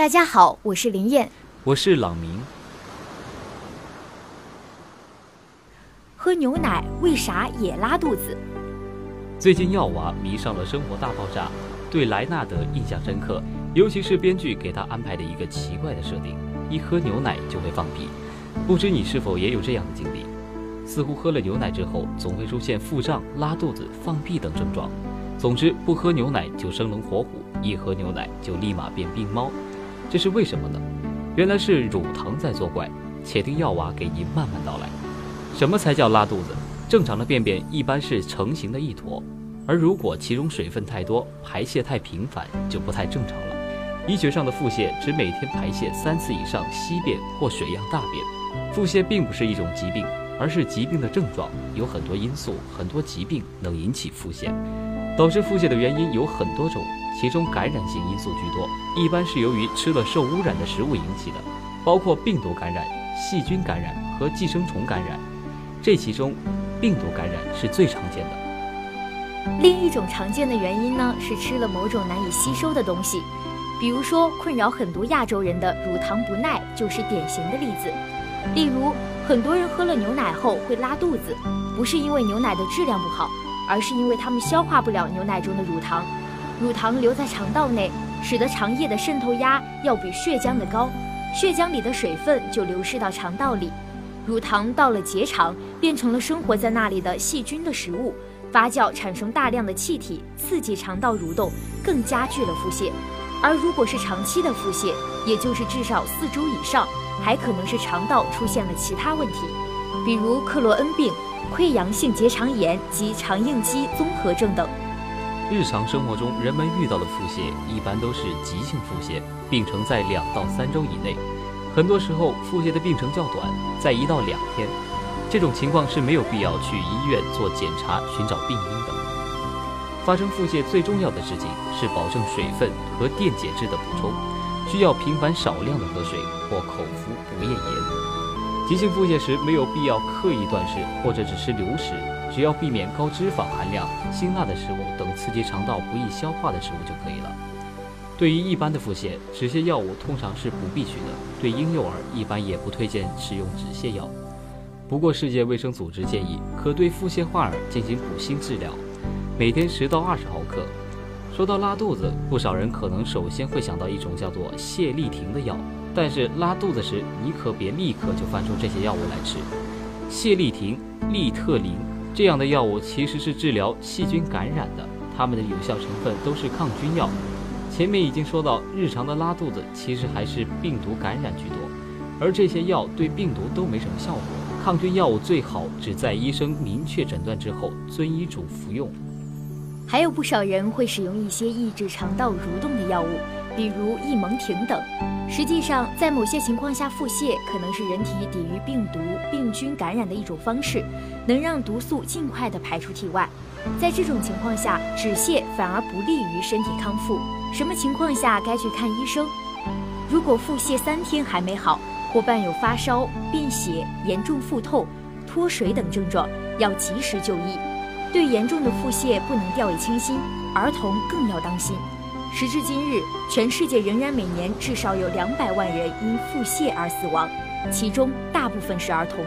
大家好，我是林燕，我是朗明。喝牛奶为啥也拉肚子？最近药娃迷上了《生活大爆炸》，对莱纳德印象深刻，尤其是编剧给他安排的一个奇怪的设定：一喝牛奶就会放屁。不知你是否也有这样的经历？似乎喝了牛奶之后，总会出现腹胀、拉肚子、放屁等症状。总之，不喝牛奶就生龙活虎，一喝牛奶就立马变病猫。这是为什么呢？原来是乳糖在作怪。且听药娃给您慢慢道来。什么才叫拉肚子？正常的便便一般是成型的一坨，而如果其中水分太多，排泄太频繁，就不太正常了。医学上的腹泻指每天排泄三次以上稀便或水样大便。腹泻并不是一种疾病，而是疾病的症状。有很多因素，很多疾病能引起腹泻。导致腹泻的原因有很多种，其中感染性因素居多，一般是由于吃了受污染的食物引起的，包括病毒感染、细菌感染和寄生虫感染。这其中，病毒感染是最常见的。另一种常见的原因呢，是吃了某种难以吸收的东西，比如说困扰很多亚洲人的乳糖不耐就是典型的例子。例如，很多人喝了牛奶后会拉肚子，不是因为牛奶的质量不好。而是因为它们消化不了牛奶中的乳糖，乳糖留在肠道内，使得肠液的渗透压要比血浆的高，血浆里的水分就流失到肠道里，乳糖到了结肠，变成了生活在那里的细菌的食物，发酵产生大量的气体，刺激肠道蠕动，更加剧了腹泻。而如果是长期的腹泻，也就是至少四周以上，还可能是肠道出现了其他问题，比如克罗恩病。溃疡性结肠炎及肠应激综合症等。日常生活中，人们遇到的腹泻一般都是急性腹泻，病程在两到三周以内。很多时候，腹泻的病程较短，在一到两天。这种情况是没有必要去医院做检查、寻找病因的。发生腹泻最重要的事情是保证水分和电解质的补充，需要频繁少量的喝水或口服补液盐。急性腹泻时没有必要刻意断食或者只吃流食，只要避免高脂肪含量、辛辣的食物等刺激肠道不易消化的食物就可以了。对于一般的腹泻，止泻药物通常是不必取的，对婴幼儿一般也不推荐使用止泻药。不过，世界卫生组织建议可对腹泻患儿进行补锌治疗，每天十到二十毫克。说到拉肚子，不少人可能首先会想到一种叫做泻立停的药。但是拉肚子时，你可别立刻就翻出这些药物来吃。泻立停、利特林这样的药物其实是治疗细菌感染的，它们的有效成分都是抗菌药。前面已经说到，日常的拉肚子其实还是病毒感染居多，而这些药对病毒都没什么效果。抗菌药物最好只在医生明确诊断之后遵医嘱服用。还有不少人会使用一些抑制肠道蠕动的药物。比如异蒙停等，实际上在某些情况下，腹泻可能是人体抵御病毒、病菌感染的一种方式，能让毒素尽快的排出体外。在这种情况下，止泻反而不利于身体康复。什么情况下该去看医生？如果腹泻三天还没好，或伴有发烧、便血、严重腹痛、脱水等症状，要及时就医。对严重的腹泻不能掉以轻心，儿童更要当心。时至今日，全世界仍然每年至少有两百万人因腹泻而死亡，其中大部分是儿童。